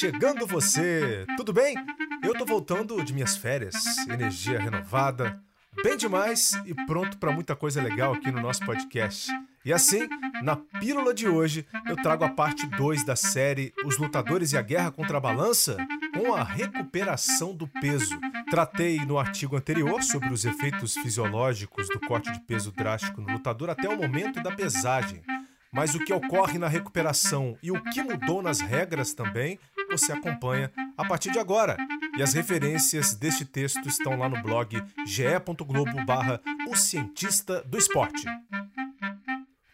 Chegando você, tudo bem? Eu tô voltando de minhas férias, energia renovada, bem demais e pronto para muita coisa legal aqui no nosso podcast. E assim, na pílula de hoje, eu trago a parte 2 da série Os Lutadores e a Guerra contra a Balança com a recuperação do peso. Tratei no artigo anterior sobre os efeitos fisiológicos do corte de peso drástico no lutador até o momento da pesagem. Mas o que ocorre na recuperação e o que mudou nas regras também, você acompanha a partir de agora. E as referências deste texto estão lá no blog ge.globo barra o cientista do esporte.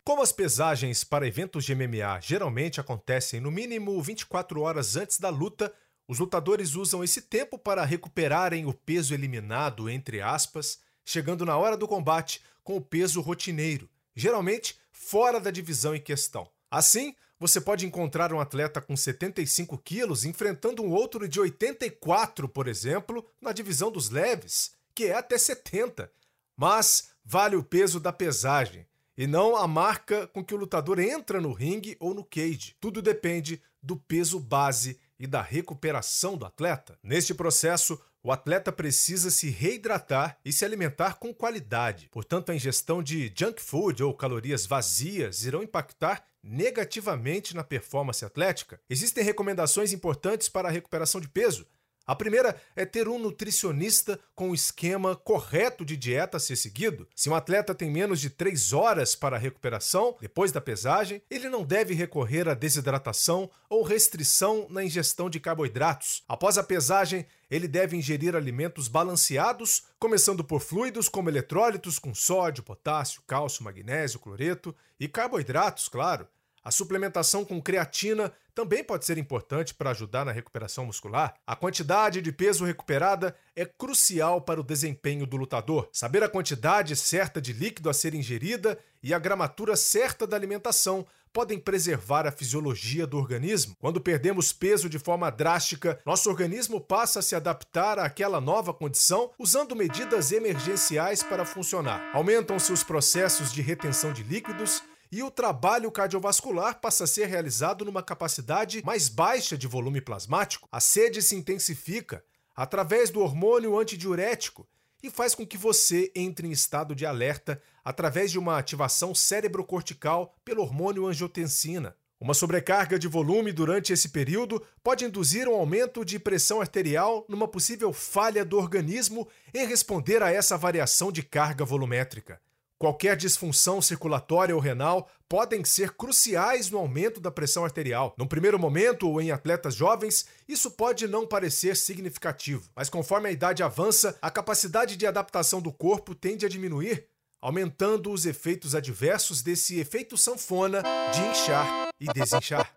Como as pesagens para eventos de MMA geralmente acontecem no mínimo 24 horas antes da luta, os lutadores usam esse tempo para recuperarem o peso eliminado, entre aspas, chegando na hora do combate com o peso rotineiro, geralmente fora da divisão em questão. Assim, você pode encontrar um atleta com 75 quilos enfrentando um outro de 84, por exemplo, na divisão dos leves, que é até 70. Mas vale o peso da pesagem e não a marca com que o lutador entra no ringue ou no cage. Tudo depende do peso base e da recuperação do atleta. Neste processo, o atleta precisa se reidratar e se alimentar com qualidade. Portanto, a ingestão de junk food ou calorias vazias irão impactar negativamente na performance atlética. Existem recomendações importantes para a recuperação de peso. A primeira é ter um nutricionista com o esquema correto de dieta a ser seguido. Se um atleta tem menos de 3 horas para a recuperação depois da pesagem, ele não deve recorrer à desidratação ou restrição na ingestão de carboidratos. Após a pesagem, ele deve ingerir alimentos balanceados, começando por fluidos como eletrólitos com sódio, potássio, cálcio, magnésio, cloreto e carboidratos, claro. A suplementação com creatina também pode ser importante para ajudar na recuperação muscular. A quantidade de peso recuperada é crucial para o desempenho do lutador. Saber a quantidade certa de líquido a ser ingerida e a gramatura certa da alimentação podem preservar a fisiologia do organismo. Quando perdemos peso de forma drástica, nosso organismo passa a se adaptar àquela nova condição usando medidas emergenciais para funcionar. Aumentam-se os processos de retenção de líquidos e o trabalho cardiovascular passa a ser realizado numa capacidade mais baixa de volume plasmático. A sede se intensifica através do hormônio antidiurético e faz com que você entre em estado de alerta através de uma ativação cerebrocortical pelo hormônio angiotensina. Uma sobrecarga de volume durante esse período pode induzir um aumento de pressão arterial numa possível falha do organismo em responder a essa variação de carga volumétrica. Qualquer disfunção circulatória ou renal podem ser cruciais no aumento da pressão arterial. No primeiro momento ou em atletas jovens, isso pode não parecer significativo, mas conforme a idade avança, a capacidade de adaptação do corpo tende a diminuir, aumentando os efeitos adversos desse efeito sanfona de inchar e desinchar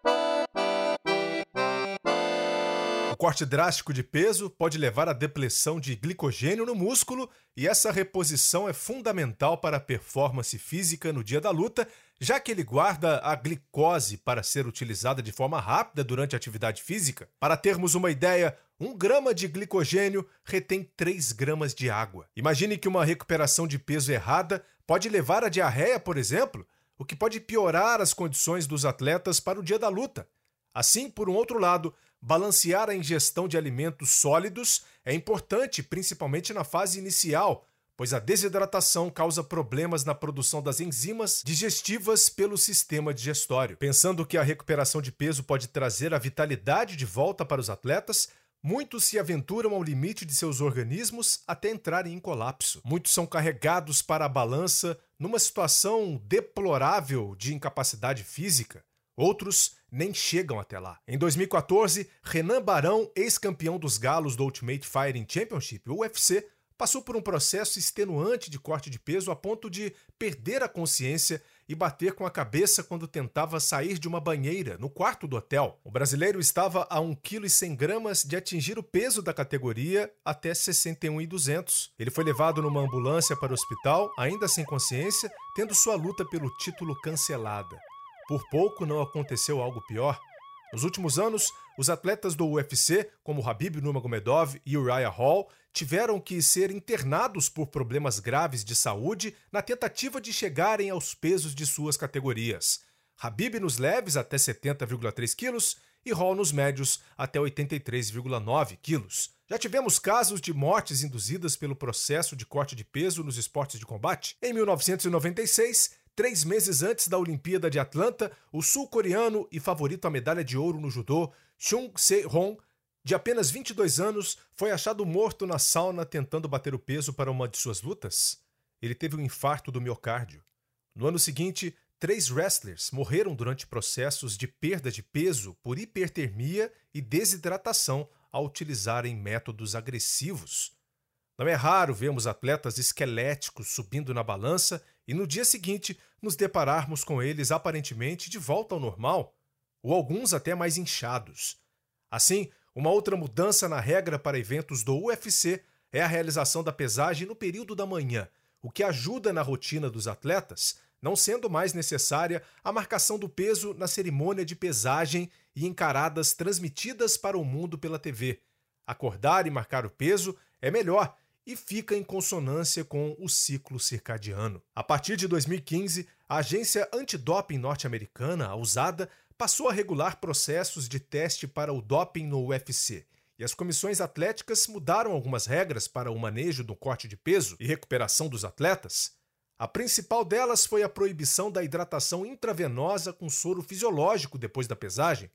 corte drástico de peso pode levar à depressão de glicogênio no músculo, e essa reposição é fundamental para a performance física no dia da luta, já que ele guarda a glicose para ser utilizada de forma rápida durante a atividade física. Para termos uma ideia, um grama de glicogênio retém 3 gramas de água. Imagine que uma recuperação de peso errada pode levar à diarreia, por exemplo, o que pode piorar as condições dos atletas para o dia da luta. Assim, por um outro lado, Balancear a ingestão de alimentos sólidos é importante, principalmente na fase inicial, pois a desidratação causa problemas na produção das enzimas digestivas pelo sistema digestório. Pensando que a recuperação de peso pode trazer a vitalidade de volta para os atletas, Muitos se aventuram ao limite de seus organismos até entrarem em colapso. Muitos são carregados para a balança numa situação deplorável de incapacidade física. Outros nem chegam até lá. Em 2014, Renan Barão, ex-campeão dos galos do Ultimate Fighting Championship, UFC, passou por um processo extenuante de corte de peso a ponto de perder a consciência e bater com a cabeça quando tentava sair de uma banheira no quarto do hotel. O brasileiro estava a 1,1 kg de atingir o peso da categoria até 61,200. Ele foi levado numa ambulância para o hospital, ainda sem consciência, tendo sua luta pelo título cancelada. Por pouco não aconteceu algo pior. Nos últimos anos, os atletas do UFC, como Habib Nurmagomedov e Uriah Hall, tiveram que ser internados por problemas graves de saúde na tentativa de chegarem aos pesos de suas categorias. Habib nos leves até 70,3 quilos e Hall nos médios até 83,9 quilos. Já tivemos casos de mortes induzidas pelo processo de corte de peso nos esportes de combate. Em 1996, Três meses antes da Olimpíada de Atlanta, o sul-coreano e favorito à medalha de ouro no judô, Chung Se-hong, de apenas 22 anos, foi achado morto na sauna tentando bater o peso para uma de suas lutas. Ele teve um infarto do miocárdio. No ano seguinte, três wrestlers morreram durante processos de perda de peso por hipertermia e desidratação ao utilizarem métodos agressivos. Não é raro vermos atletas esqueléticos subindo na balança e no dia seguinte nos depararmos com eles aparentemente de volta ao normal, ou alguns até mais inchados. Assim, uma outra mudança na regra para eventos do UFC é a realização da pesagem no período da manhã, o que ajuda na rotina dos atletas, não sendo mais necessária a marcação do peso na cerimônia de pesagem e encaradas transmitidas para o mundo pela TV. Acordar e marcar o peso é melhor e fica em consonância com o ciclo circadiano. A partir de 2015, a agência antidoping norte-americana, a USADA, passou a regular processos de teste para o doping no UFC. E as comissões atléticas mudaram algumas regras para o manejo do corte de peso e recuperação dos atletas. A principal delas foi a proibição da hidratação intravenosa com soro fisiológico depois da pesagem,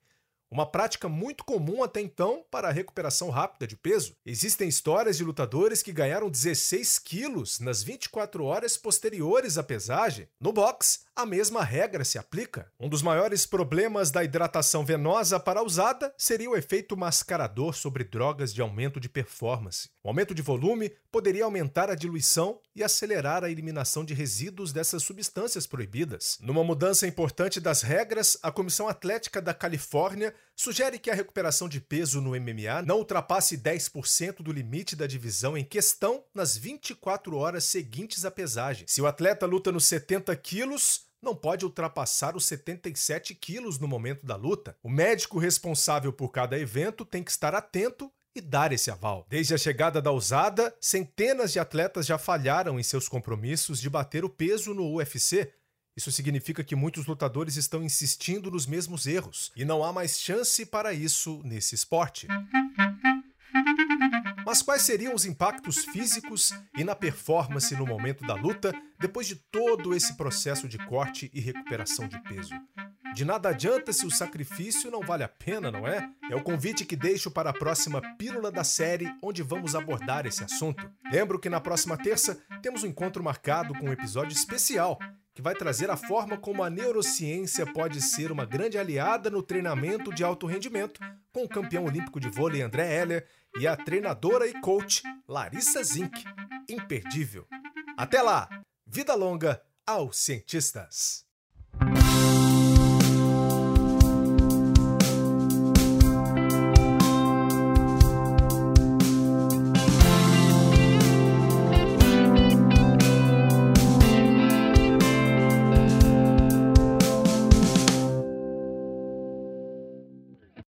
uma prática muito comum até então para a recuperação rápida de peso. Existem histórias de lutadores que ganharam 16 quilos nas 24 horas posteriores à pesagem. No boxe, a mesma regra se aplica. Um dos maiores problemas da hidratação venosa para a usada seria o efeito mascarador sobre drogas de aumento de performance. O aumento de volume poderia aumentar a diluição e acelerar a eliminação de resíduos dessas substâncias proibidas. Numa mudança importante das regras, a Comissão Atlética da Califórnia sugere que a recuperação de peso no MMA não ultrapasse 10% do limite da divisão em questão nas 24 horas seguintes à pesagem. Se o atleta luta nos 70 quilos, não pode ultrapassar os 77 quilos no momento da luta. O médico responsável por cada evento tem que estar atento e dar esse aval. Desde a chegada da usada, centenas de atletas já falharam em seus compromissos de bater o peso no UFC. Isso significa que muitos lutadores estão insistindo nos mesmos erros e não há mais chance para isso nesse esporte. Mas quais seriam os impactos físicos e na performance no momento da luta depois de todo esse processo de corte e recuperação de peso? De nada adianta se o sacrifício não vale a pena, não é? É o convite que deixo para a próxima pílula da série, onde vamos abordar esse assunto. Lembro que na próxima terça temos um encontro marcado com um episódio especial que vai trazer a forma como a neurociência pode ser uma grande aliada no treinamento de alto rendimento, com o campeão olímpico de vôlei André Heller e a treinadora e coach Larissa Zink. Imperdível. Até lá! Vida longa aos cientistas!